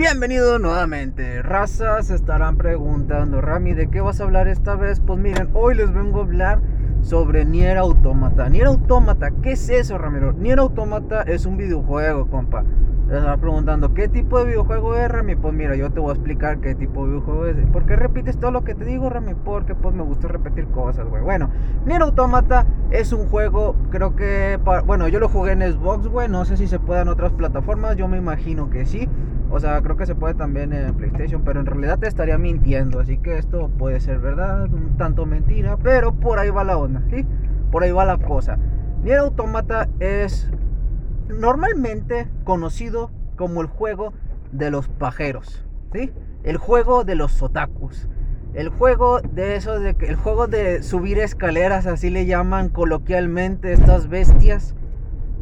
Bienvenido nuevamente. Razas estarán preguntando, Rami, ¿de qué vas a hablar esta vez? Pues miren, hoy les vengo a hablar sobre Nier Automata. Nier Automata, ¿qué es eso, Ramiro? Nier Automata es un videojuego, compa. Les estaba preguntando, ¿qué tipo de videojuego es, Rami? Pues mira, yo te voy a explicar qué tipo de videojuego es. ¿Por qué repites todo lo que te digo, Rami? Porque pues me gusta repetir cosas, güey. Bueno, Nier Automata es un juego, creo que... Bueno, yo lo jugué en Xbox, güey. No sé si se puede en otras plataformas. Yo me imagino que sí. O sea, creo que se puede también en PlayStation, pero en realidad te estaría mintiendo. Así que esto puede ser verdad, un tanto mentira, pero por ahí va la onda, ¿sí? Por ahí va la cosa. Nier Automata es normalmente conocido como el juego de los pajeros, ¿sí? El juego de los otakus. El juego de eso de el juego de subir escaleras, así le llaman coloquialmente estas bestias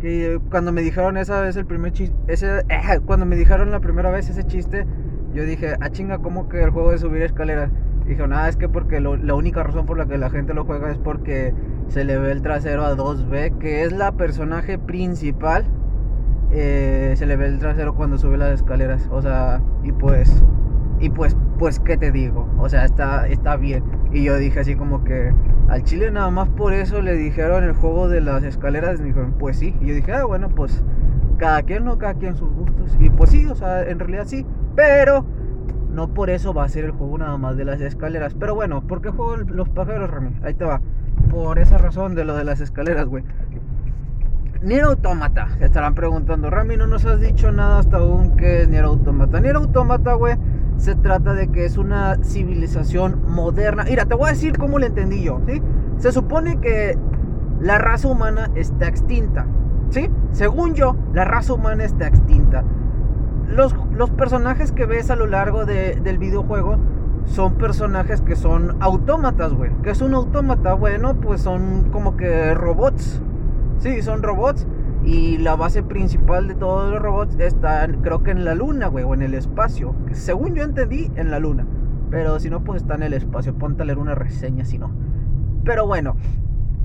que cuando me dijeron esa vez el primer chiste, ese, cuando me dijeron la primera vez ese chiste, yo dije, ah chinga, ¿cómo que el juego de subir escaleras? Y dijeron, ah, es que porque la única razón por la que la gente lo juega es porque se le ve el trasero a 2B, que es la personaje principal. Eh, se le ve el trasero cuando sube las escaleras. O sea, y pues, y pues, pues, ¿qué te digo? O sea, está, está bien. Y yo dije así como que, al chile nada más por eso le dijeron el juego de las escaleras. Me dijeron, pues sí. Y yo dije, ah, bueno, pues cada quien, no, cada quien sus gustos. Y pues sí, o sea, en realidad sí. Pero no por eso va a ser el juego nada más de las escaleras. Pero bueno, ¿por qué juego los pájaros, Rami? Ahí te va. Por esa razón de lo de las escaleras, güey. Nier Automata. Estarán preguntando, Rami, no nos has dicho nada hasta aún que es Nier Automata. Nier Automata, güey se trata de que es una civilización moderna. Mira, te voy a decir cómo lo entendí yo. Se supone que la raza humana está extinta, ¿sí? Según yo, la raza humana está extinta. Los, los personajes que ves a lo largo del videojuego son personajes que son autómatas, güey. ¿Qué es un autómata? Bueno, pues son como que robots. Sí, son robots y la base principal de todos los robots está, creo que en la luna, güey, o en el espacio. Según yo entendí, en la luna. Pero si no, pues está en el espacio. Ponte a leer una reseña si no. Pero bueno,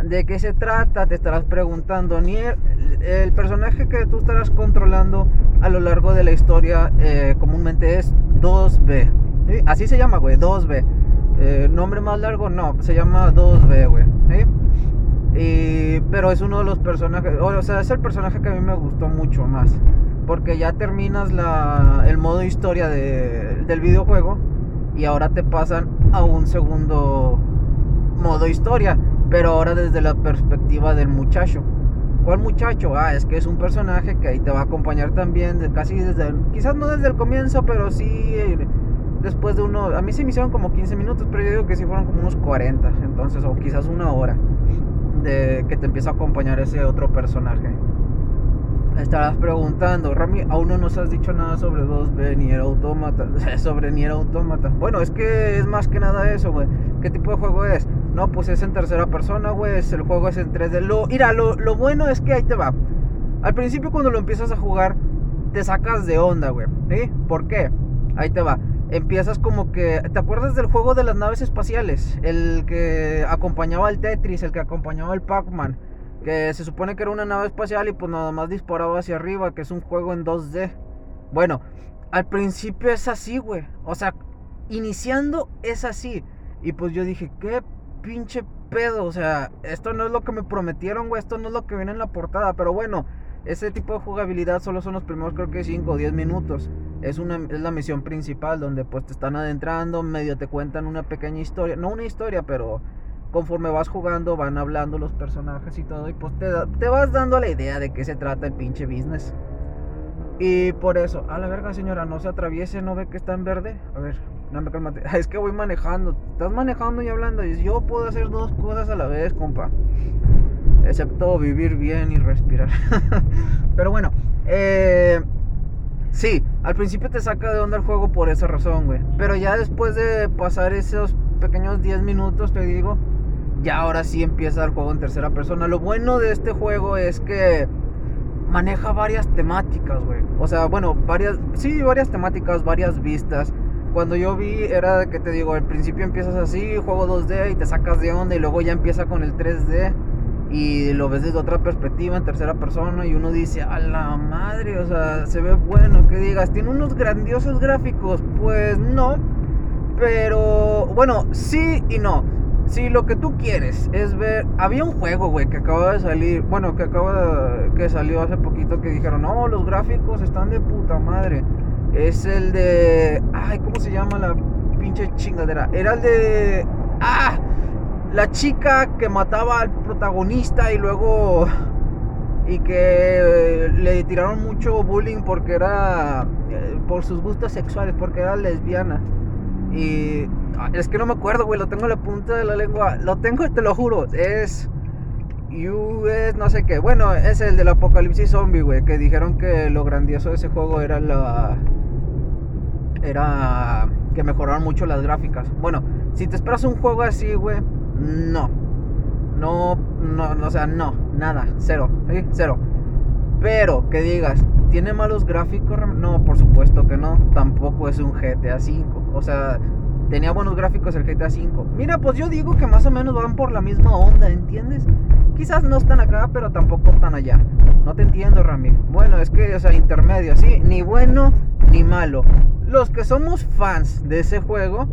¿de qué se trata? Te estarás preguntando. Nier, el personaje que tú estarás controlando a lo largo de la historia eh, comúnmente es 2B. Así se llama, güey, 2B. Eh, nombre más largo, no, se llama 2B, güey. ¿sí? Pero es uno de los personajes, o sea, es el personaje que a mí me gustó mucho más. Porque ya terminas la, el modo historia del videojuego y ahora te pasan a un segundo modo historia, pero ahora desde la perspectiva del muchacho. ¿Cuál muchacho? Ah, es que es un personaje que ahí te va a acompañar también, casi desde, quizás no desde el comienzo, pero sí eh, después de uno, a mí se me hicieron como 15 minutos, pero yo digo que sí fueron como unos 40, entonces, o quizás una hora de que te empieza a acompañar ese otro personaje. Estarás preguntando, Rami, aún no nos has dicho nada sobre 2B Nier Automata, sobre Nier Automata. Bueno, es que es más que nada eso, güey. ¿Qué tipo de juego es? No, pues es en tercera persona, güey. El juego es en 3D. Lo, mira, lo, lo bueno es que ahí te va. Al principio cuando lo empiezas a jugar, te sacas de onda, güey. ¿Sí? ¿Por qué? Ahí te va empiezas como que. ¿Te acuerdas del juego de las naves espaciales? El que acompañaba al Tetris, el que acompañaba al Pac-Man. Que se supone que era una nave espacial y pues nada más disparaba hacia arriba, que es un juego en 2D. Bueno, al principio es así, güey. O sea, iniciando es así. Y pues yo dije, ¿qué pinche pedo? O sea, esto no es lo que me prometieron, güey. Esto no es lo que viene en la portada. Pero bueno, ese tipo de jugabilidad solo son los primeros creo que 5 o 10 minutos. Es, una, es la misión principal donde pues te están adentrando, medio te cuentan una pequeña historia. No una historia, pero conforme vas jugando van hablando los personajes y todo. Y pues te, te vas dando la idea de qué se trata el pinche business. Y por eso, a la verga señora, no se atraviese, no ve que está en verde. A ver, no me calmate. Es que voy manejando. Estás manejando y hablando. Yo puedo hacer dos cosas a la vez, compa excepto vivir bien y respirar. Pero bueno, eh, sí, al principio te saca de onda el juego por esa razón, güey. Pero ya después de pasar esos pequeños 10 minutos, te digo, ya ahora sí empieza el juego en tercera persona. Lo bueno de este juego es que maneja varias temáticas, güey. O sea, bueno, varias, sí, varias temáticas, varias vistas. Cuando yo vi era que te digo, al principio empiezas así, juego 2D y te sacas de onda y luego ya empieza con el 3D y lo ves desde otra perspectiva, en tercera persona, y uno dice, a la madre, o sea, se ve bueno, que digas, tiene unos grandiosos gráficos, pues no, pero bueno, sí y no. Si lo que tú quieres es ver, había un juego, güey, que acaba de salir, bueno, que acaba de, que salió hace poquito que dijeron, no, los gráficos están de puta madre. Es el de, ay, ¿cómo se llama la pinche chingadera? Era el de, ah, la chica que mataba al protagonista y luego y que le tiraron mucho bullying porque era eh, por sus gustos sexuales, porque era lesbiana. Y ah, es que no me acuerdo, güey, lo tengo en la punta de la lengua. Lo tengo, te lo juro. Es US no sé qué. Bueno, es el del apocalipsis zombie, güey, que dijeron que lo grandioso de ese juego era la era que mejoraron mucho las gráficas. Bueno, si te esperas un juego así, güey, no. No, no, o sea, no, nada, cero, cero. Pero que digas, ¿tiene malos gráficos? No, por supuesto que no. Tampoco es un GTA V. O sea, tenía buenos gráficos el GTA V. Mira, pues yo digo que más o menos van por la misma onda, ¿entiendes? Quizás no están acá, pero tampoco están allá. No te entiendo, Rami. Bueno, es que, o sea, intermedio, sí. Ni bueno ni malo. Los que somos fans de ese juego,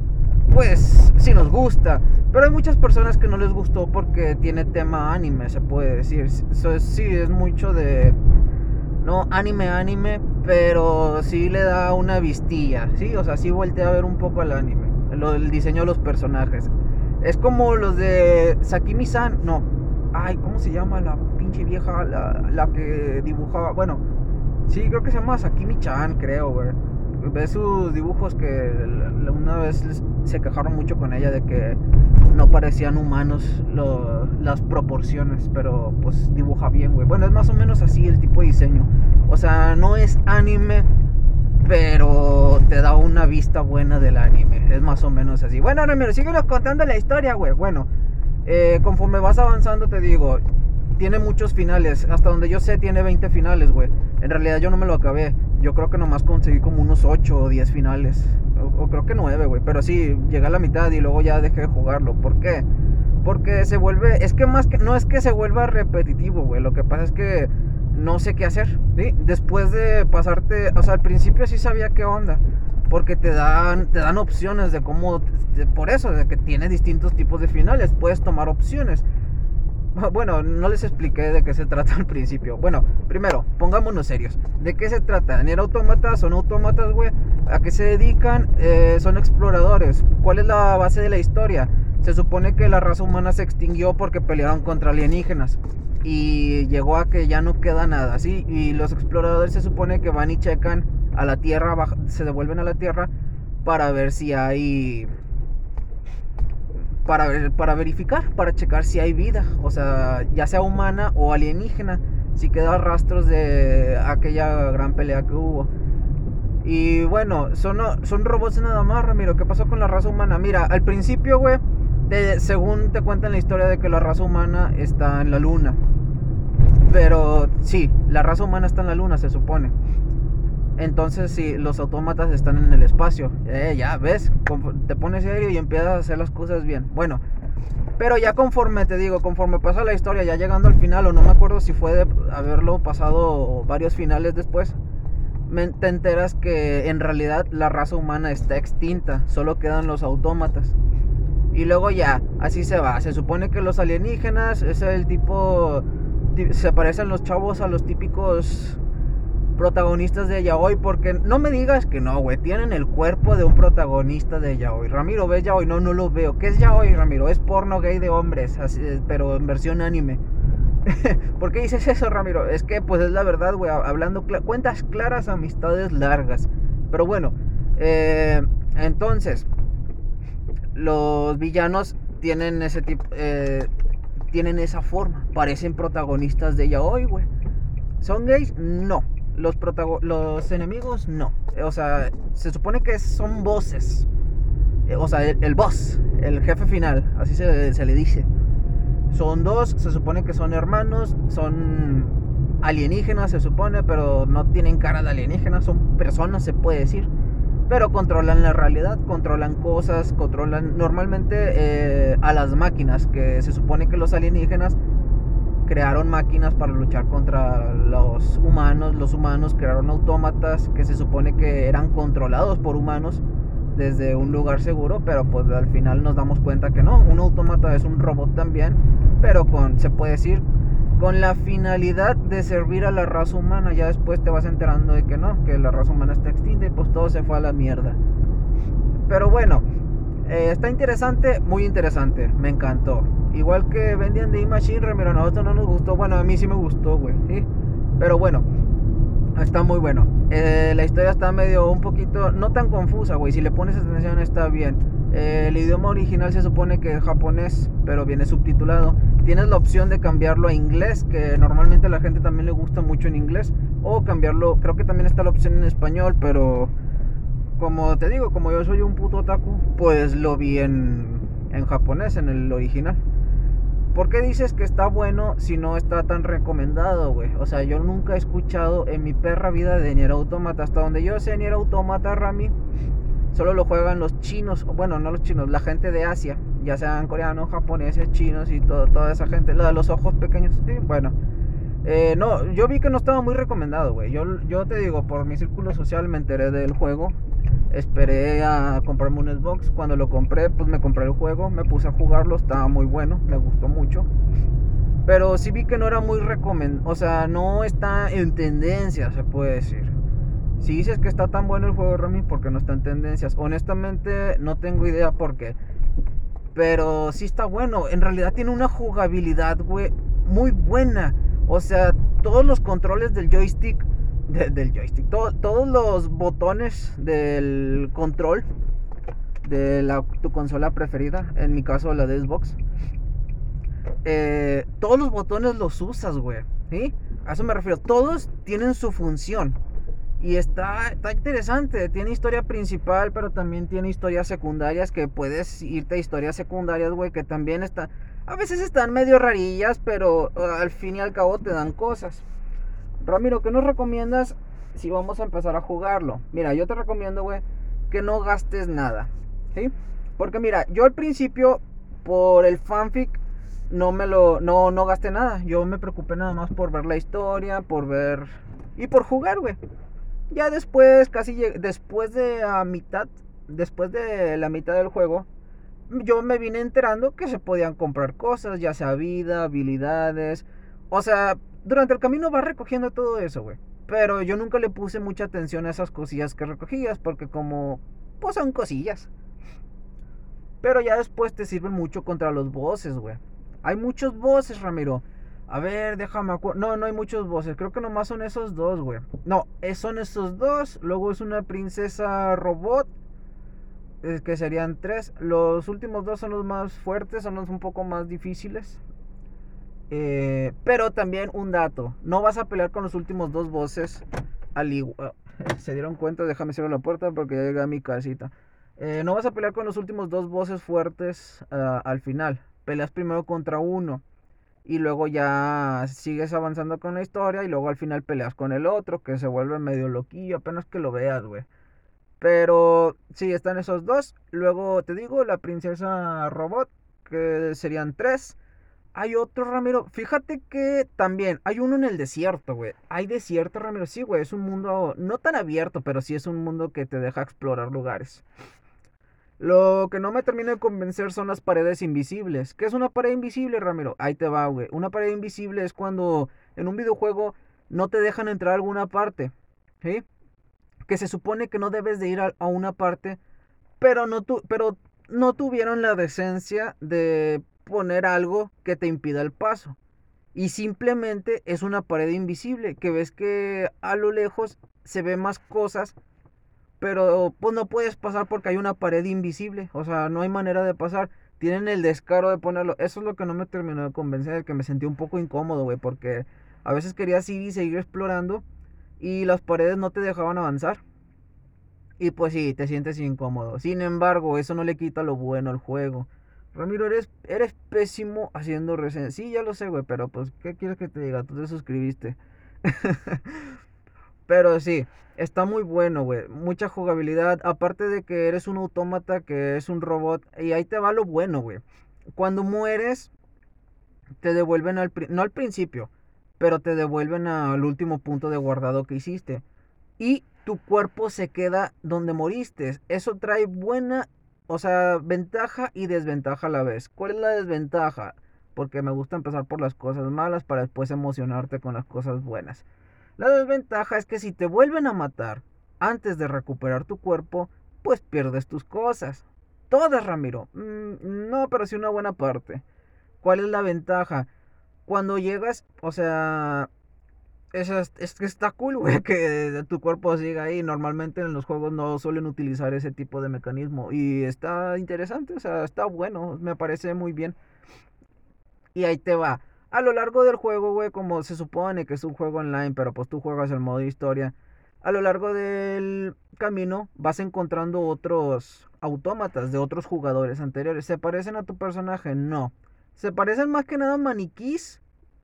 pues sí nos gusta. Pero hay muchas personas que no les gustó porque tiene tema anime, se puede decir. sí, es mucho de... No anime, anime, pero sí le da una vistilla, ¿sí? O sea, sí voltea a ver un poco al anime, lo, el diseño de los personajes. Es como los de Sakimi-san, no. Ay, ¿cómo se llama la pinche vieja, la, la que dibujaba? Bueno, sí, creo que se llama Sakimi-chan, creo, güey ve sus dibujos que una vez se quejaron mucho con ella de que no parecían humanos las proporciones, pero pues dibuja bien, güey. Bueno, es más o menos así el tipo de diseño. O sea, no es anime, pero te da una vista buena del anime. Es más o menos así. Bueno, Ramiro, síguenos contando la historia, güey. Bueno, eh, conforme vas avanzando, te digo, tiene muchos finales. Hasta donde yo sé, tiene 20 finales, güey. En realidad yo no me lo acabé yo creo que nomás conseguí como unos 8 o 10 finales. O, creo que 9, güey. Pero sí, llegué a la mitad y luego ya dejé de jugarlo. ¿Por qué? Porque se vuelve. Es que más que. No es que se vuelva repetitivo, güey. Lo que pasa es que no sé qué hacer. ¿sí? Después de pasarte. O sea, al principio sí sabía qué onda. Porque te dan, te dan opciones de cómo. por eso, de que tiene distintos tipos de finales. Puedes tomar opciones. Bueno, no les expliqué de qué se trata al principio. Bueno, primero, pongámonos serios. ¿De qué se trata? ¿Ni autómatas? ¿Son autómatas, güey? ¿A qué se dedican? Eh, son exploradores. ¿Cuál es la base de la historia? Se supone que la raza humana se extinguió porque pelearon contra alienígenas. Y llegó a que ya no queda nada, ¿sí? Y los exploradores se supone que van y checan a la Tierra, se devuelven a la Tierra para ver si hay para, para verificar, para checar si hay vida, o sea, ya sea humana o alienígena, si quedan rastros de aquella gran pelea que hubo. Y bueno, son, son robots nada más, Ramiro. ¿Qué pasó con la raza humana? Mira, al principio, güey, según te cuentan la historia de que la raza humana está en la luna. Pero sí, la raza humana está en la luna, se supone. Entonces, si los autómatas están en el espacio, eh, ya ves, te pones serio y empiezas a hacer las cosas bien. Bueno, pero ya conforme te digo, conforme pasa la historia, ya llegando al final, o no me acuerdo si fue de haberlo pasado varios finales después, te enteras que en realidad la raza humana está extinta, solo quedan los autómatas. Y luego ya, así se va. Se supone que los alienígenas es el tipo. Se parecen los chavos a los típicos protagonistas de yaoi, porque no me digas que no, güey, tienen el cuerpo de un protagonista de yaoi. Ramiro, ¿ves yaoi? No, no lo veo. ¿Qué es yaoi, Ramiro? Es porno gay de hombres, pero en versión anime. ¿Por qué dices eso, Ramiro? Es que, pues es la verdad, güey, hablando cuentas claras, amistades largas. Pero bueno, eh, entonces, los villanos tienen ese tipo, eh, tienen esa forma, parecen protagonistas de yaoi, güey. ¿Son gays? No. Los, los enemigos no. O sea, se supone que son voces. Eh, o sea, el, boss, el jefe final, así se, se le dice. Son dos, se supone que son hermanos, son alienígenas, se supone, pero no tienen cara de alienígenas, son personas, se puede decir. Pero controlan la realidad, controlan cosas, controlan normalmente eh, a las máquinas, que se supone que los alienígenas crearon máquinas para luchar contra los humanos. Los humanos crearon autómatas que se supone que eran controlados por humanos desde un lugar seguro, pero pues al final nos damos cuenta que no, un autómata es un robot también, pero con, se puede decir, con la finalidad de servir a la raza humana. Ya después te vas enterando de que no, que la raza humana está extinta y pues todo se fue a la mierda. Pero bueno, eh, está interesante, muy interesante, me encantó. Igual que vendían de Machine, Ramiro, a nosotros no nos gustó, bueno, a mí sí me gustó, güey, Pero bueno, está muy bueno. Eh, la historia está medio un poquito, no tan confusa, güey. Si le pones atención está bien. Eh, el idioma original se supone que es japonés, pero viene subtitulado. Tienes la opción de cambiarlo a inglés, que normalmente a la gente también le gusta mucho en inglés. O cambiarlo, creo que también está la opción en español, pero como te digo, como yo soy un puto otaku, pues lo vi en, en japonés, en el original. ¿Por qué dices que está bueno si no está tan recomendado, güey? O sea, yo nunca he escuchado en mi perra vida de Nier Automata. Hasta donde yo sé, Nier Automata, Rami, solo lo juegan los chinos. Bueno, no los chinos, la gente de Asia. Ya sean coreanos, japoneses, chinos y todo, toda esa gente. De los ojos pequeños. Sí, bueno. Eh, no, yo vi que no estaba muy recomendado, güey. Yo, yo te digo, por mi círculo social me enteré del juego. Esperé a comprarme un Xbox. Cuando lo compré, pues me compré el juego. Me puse a jugarlo. Estaba muy bueno. Me gustó mucho. Pero sí vi que no era muy recomendado. O sea, no está en tendencia, se puede decir. Si dices que está tan bueno el juego, Rami, porque no está en tendencias. Honestamente, no tengo idea por qué. Pero sí está bueno. En realidad tiene una jugabilidad, güey, muy buena. O sea, todos los controles del joystick del joystick. todos los botones del control de la, tu consola preferida, en mi caso la de Xbox, eh, todos los botones los usas, güey. ¿sí? A eso me refiero. Todos tienen su función. Y está, está interesante. Tiene historia principal, pero también tiene historias secundarias que puedes irte a historias secundarias, güey, que también está... A veces están medio rarillas, pero uh, al fin y al cabo te dan cosas. Ramiro, ¿qué nos recomiendas si vamos a empezar a jugarlo? Mira, yo te recomiendo, güey, que no gastes nada. ¿Sí? Porque mira, yo al principio, por el fanfic, no me lo. No, no gasté nada. Yo me preocupé nada más por ver la historia, por ver. Y por jugar, güey. Ya después, casi después de la mitad. Después de la mitad del juego. Yo me vine enterando que se podían comprar cosas, ya sea vida, habilidades. O sea, durante el camino vas recogiendo todo eso, güey. Pero yo nunca le puse mucha atención a esas cosillas que recogías, porque como, pues son cosillas. Pero ya después te sirven mucho contra los bosses, güey. Hay muchos bosses, Ramiro. A ver, déjame acuerdo. No, no hay muchos bosses. Creo que nomás son esos dos, güey. No, son esos dos. Luego es una princesa robot. que serían tres. Los últimos dos son los más fuertes. Son los un poco más difíciles. Eh, pero también un dato, no vas a pelear con los últimos dos bosses al igual... Se dieron cuenta, déjame cerrar la puerta porque ya llegué mi casita. Eh, no vas a pelear con los últimos dos bosses fuertes ah, al final. Peleas primero contra uno. Y luego ya sigues avanzando con la historia. Y luego al final peleas con el otro. Que se vuelve medio loquillo. Apenas que lo veas, güey. Pero sí, están esos dos. Luego te digo, la princesa robot. Que serían tres. Hay otro, Ramiro. Fíjate que también hay uno en el desierto, güey. Hay desierto, Ramiro. Sí, güey. Es un mundo no tan abierto, pero sí es un mundo que te deja explorar lugares. Lo que no me termina de convencer son las paredes invisibles. ¿Qué es una pared invisible, Ramiro? Ahí te va, güey. Una pared invisible es cuando en un videojuego no te dejan entrar a alguna parte. ¿Sí? Que se supone que no debes de ir a, una parte. Pero no, tu, pero no tuvieron la decencia de poner algo que te impida el paso. Y simplemente es una pared invisible, que ves que a lo lejos se ve más cosas, pero pues no puedes pasar porque hay una pared invisible, o sea, no hay manera de pasar. Tienen el descaro de ponerlo. Eso es lo que no me terminó de convencer, que me sentí un poco incómodo, güey, porque a veces querías ir y seguir explorando y las paredes no te dejaban avanzar. Y pues sí, te sientes incómodo. Sin embargo, eso no le quita lo bueno al juego. Ramiro, eres, eres pésimo haciendo reseñas. Sí, ya lo sé, güey, pero pues, ¿qué quieres que te diga? Tú te suscribiste. pero sí, está muy bueno, güey. Mucha jugabilidad. Aparte de que eres un autómata, que es un robot. Y ahí te va lo bueno, güey. Cuando mueres, te devuelven al, no al principio, pero te devuelven al último punto de guardado que hiciste. Y tu cuerpo se queda donde moriste. Eso trae buena, o sea, ventaja y desventaja a la vez. ¿Cuál es la desventaja? Porque me gusta empezar por las cosas malas para después emocionarte con las cosas buenas. La desventaja es que si te vuelven a matar antes de recuperar tu cuerpo, pues pierdes tus cosas. Todas, Ramiro. Mm, no, pero sí una buena parte. ¿Cuál es la ventaja? Cuando llegas, o sea, es, es que está cool, güey, que tu cuerpo siga ahí. Normalmente en los juegos no suelen utilizar ese tipo de mecanismo. Y está interesante, o sea, está bueno, me parece muy bien. Y ahí te va. A lo largo del juego, güey, como se supone que es un juego online, pero pues tú juegas el modo historia. A lo largo del camino vas encontrando otros autómatas de otros jugadores anteriores. ¿Se parecen a tu personaje? No. Se parecen más que nada a maniquís,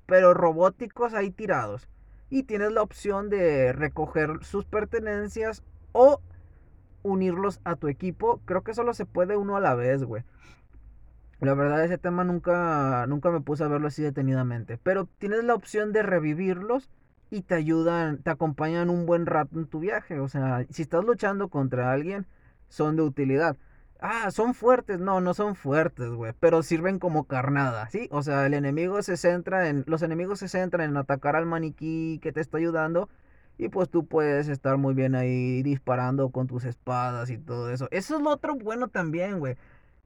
pero robóticos ahí tirados. Y tienes la opción de recoger sus pertenencias o unirlos a tu equipo. Creo que solo se puede uno a la vez, güey. La verdad ese tema nunca, nunca me puse a verlo así detenidamente. Pero tienes la opción de revivirlos y te ayudan, te acompañan un buen rato en tu viaje. O sea, si estás luchando contra alguien, son de utilidad. Ah, son fuertes. No, no son fuertes, güey. Pero sirven como carnada, ¿sí? O sea, el enemigo se centra en. Los enemigos se centran en atacar al maniquí que te está ayudando. Y pues tú puedes estar muy bien ahí disparando con tus espadas y todo eso. Eso es lo otro bueno también, güey.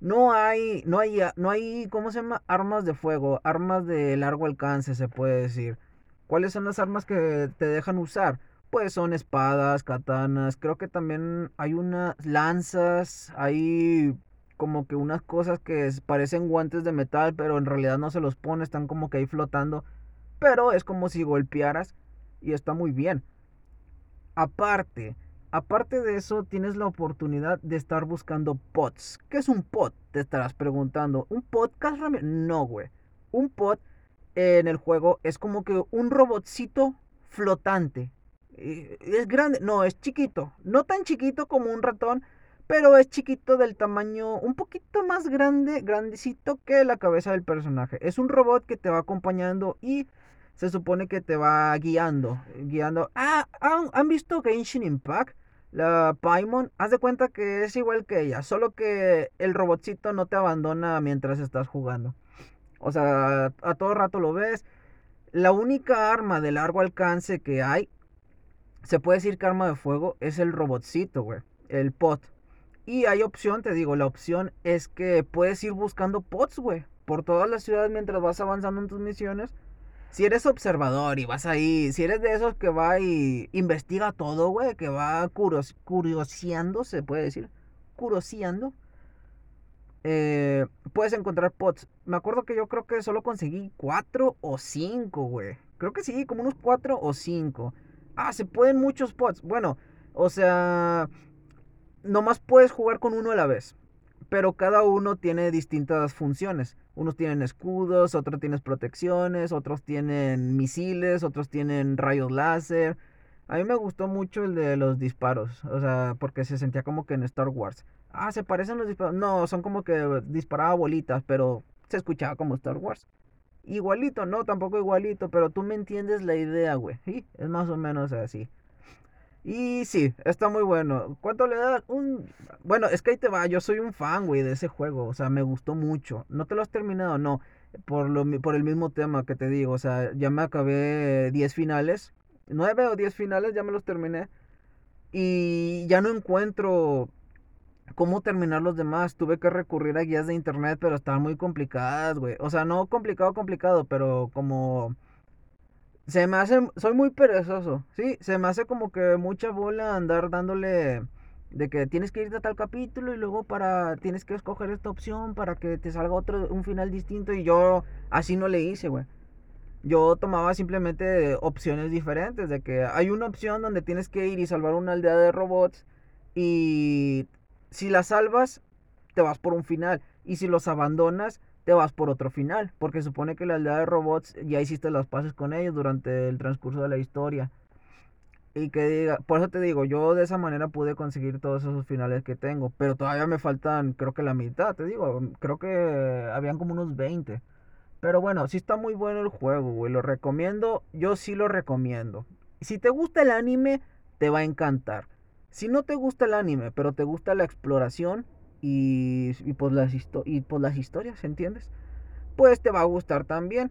No hay, no hay, no hay, ¿cómo se llama? Armas de fuego, armas de largo alcance, se puede decir. ¿Cuáles son las armas que te dejan usar? Pues son espadas, katanas, creo que también hay unas lanzas, hay como que unas cosas que parecen guantes de metal, pero en realidad no se los pone, están como que ahí flotando, pero es como si golpearas y está muy bien. Aparte, aparte de eso, tienes la oportunidad de estar buscando pots. ¿Qué es un pot? Te estarás preguntando. ¿Un podcast, No, güey. Un pot en el juego es como que un robotcito flotante es grande, no, es chiquito. No tan chiquito como un ratón, pero es chiquito del tamaño un poquito más grande, grandecito que la cabeza del personaje. Es un robot que te va acompañando y se supone que te va guiando. Guiando. Ah, ¿han, visto Genshin Impact? La Paimon, haz de cuenta que es igual que ella, solo que el robotcito no te abandona mientras estás jugando. O sea, a todo rato lo ves. La única arma de largo alcance que hay se puede decir que arma de fuego es el robotcito, güey. El pot. Y hay opción, te digo, la opción es que puedes ir buscando pots, güey. Por todas las ciudades mientras vas avanzando en tus misiones. Si eres observador y vas ahí, si eres de esos que va y investiga todo, güey, que va curios, curioseando, se puede decir, curioseando, eh, puedes encontrar pots. Me acuerdo que yo creo que solo conseguí cuatro o cinco, güey. Creo que sí, como unos cuatro o cinco. Ah, se pueden muchos pots. Bueno, o sea, nomás puedes jugar con uno a la vez. Pero cada uno tiene distintas funciones. Unos tienen escudos, otros tienen protecciones, otros tienen misiles, otros tienen rayos láser. A mí me gustó mucho el de los disparos, o sea, porque se sentía como que en Star Wars. Ah, se parecen los disparos. No, son como que disparaba bolitas, pero se escuchaba como Star Wars. Igualito, no, tampoco igualito, pero tú me entiendes la idea, güey. ¿sí? Es más o menos así. Y sí, está muy bueno. ¿Cuánto le das? Un... Bueno, es que ahí te va, yo soy un fan, güey, de ese juego. O sea, me gustó mucho. ¿No te lo has terminado? No. Por, lo, por el mismo tema que te digo. O sea, ya me acabé 10 finales. 9 o 10 finales, ya me los terminé. Y ya no encuentro cómo terminar los demás. Tuve que recurrir a guías de internet, pero estaban muy complicadas, güey. O sea, no complicado, complicado, pero como... Se me hace... Soy muy perezoso, ¿sí? Se me hace como que mucha bola andar dándole... De que tienes que irte a tal capítulo y luego para... Tienes que escoger esta opción para que te salga otro... Un final distinto y yo así no le hice, güey. Yo tomaba simplemente opciones diferentes. De que hay una opción donde tienes que ir y salvar una aldea de robots y si las salvas, te vas por un final. Y si los abandonas, te vas por otro final. Porque supone que la aldea de robots ya hiciste las paces con ellos durante el transcurso de la historia. Y que diga, por eso te digo, yo de esa manera pude conseguir todos esos finales que tengo. Pero todavía me faltan, creo que la mitad, te digo, creo que habían como unos 20. Pero bueno, sí está muy bueno el juego, güey. Lo recomiendo. Yo sí lo recomiendo. Si te gusta el anime, te va a encantar. Si no te gusta el anime, pero te gusta la exploración y, y, pues, las y pues las historias, ¿entiendes? Pues te va a gustar también.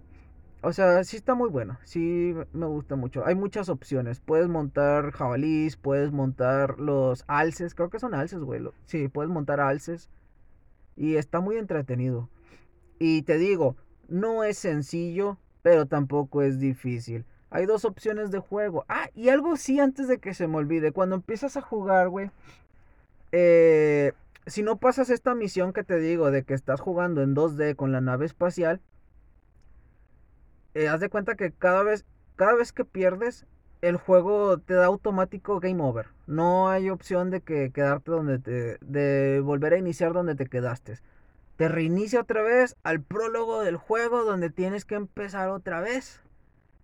O sea, sí está muy bueno. Sí me gusta mucho. Hay muchas opciones. Puedes montar jabalís, puedes montar los alces. Creo que son alces, güey. Sí, puedes montar alces. Y está muy entretenido. Y te digo, no es sencillo, pero tampoco es difícil. Hay dos opciones de juego. Ah, y algo sí antes de que se me olvide. Cuando empiezas a jugar, güey. Eh, si no pasas esta misión que te digo de que estás jugando en 2D con la nave espacial. Eh, haz de cuenta que cada vez, cada vez que pierdes, el juego te da automático game over. No hay opción de que quedarte donde te. de volver a iniciar donde te quedaste te reinicia otra vez al prólogo del juego donde tienes que empezar otra vez.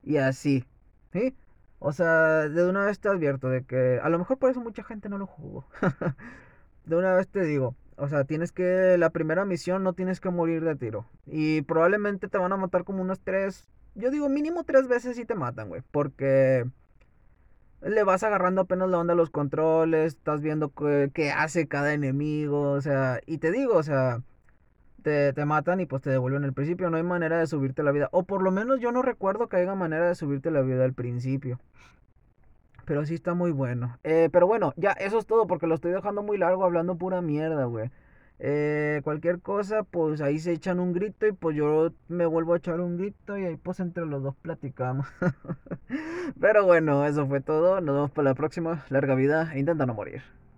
Y así, ¿sí? O sea, de una vez te advierto de que a lo mejor por eso mucha gente no lo jugó. de una vez te digo, o sea, tienes que, la primera misión no tienes que morir de tiro. Y probablemente te van a matar como unas tres, yo digo mínimo tres veces y te matan, güey. Porque le vas agarrando apenas la onda a los controles, estás viendo qué hace cada enemigo, o sea, y te digo, o sea te, matan y pues te devuelven el principio. No hay manera de subirte la vida. O por lo menos yo no recuerdo que haya manera de subirte la vida al principio. Pero sí está muy bueno. Eh, pero bueno, ya eso es todo porque lo estoy dejando muy largo hablando pura mierda, güey. Eh, cualquier cosa, pues ahí se echan un grito y pues yo me vuelvo a echar un grito y ahí pues entre los dos platicamos. Pero bueno, eso fue todo. Nos vemos para la próxima. Larga vida intenta no morir.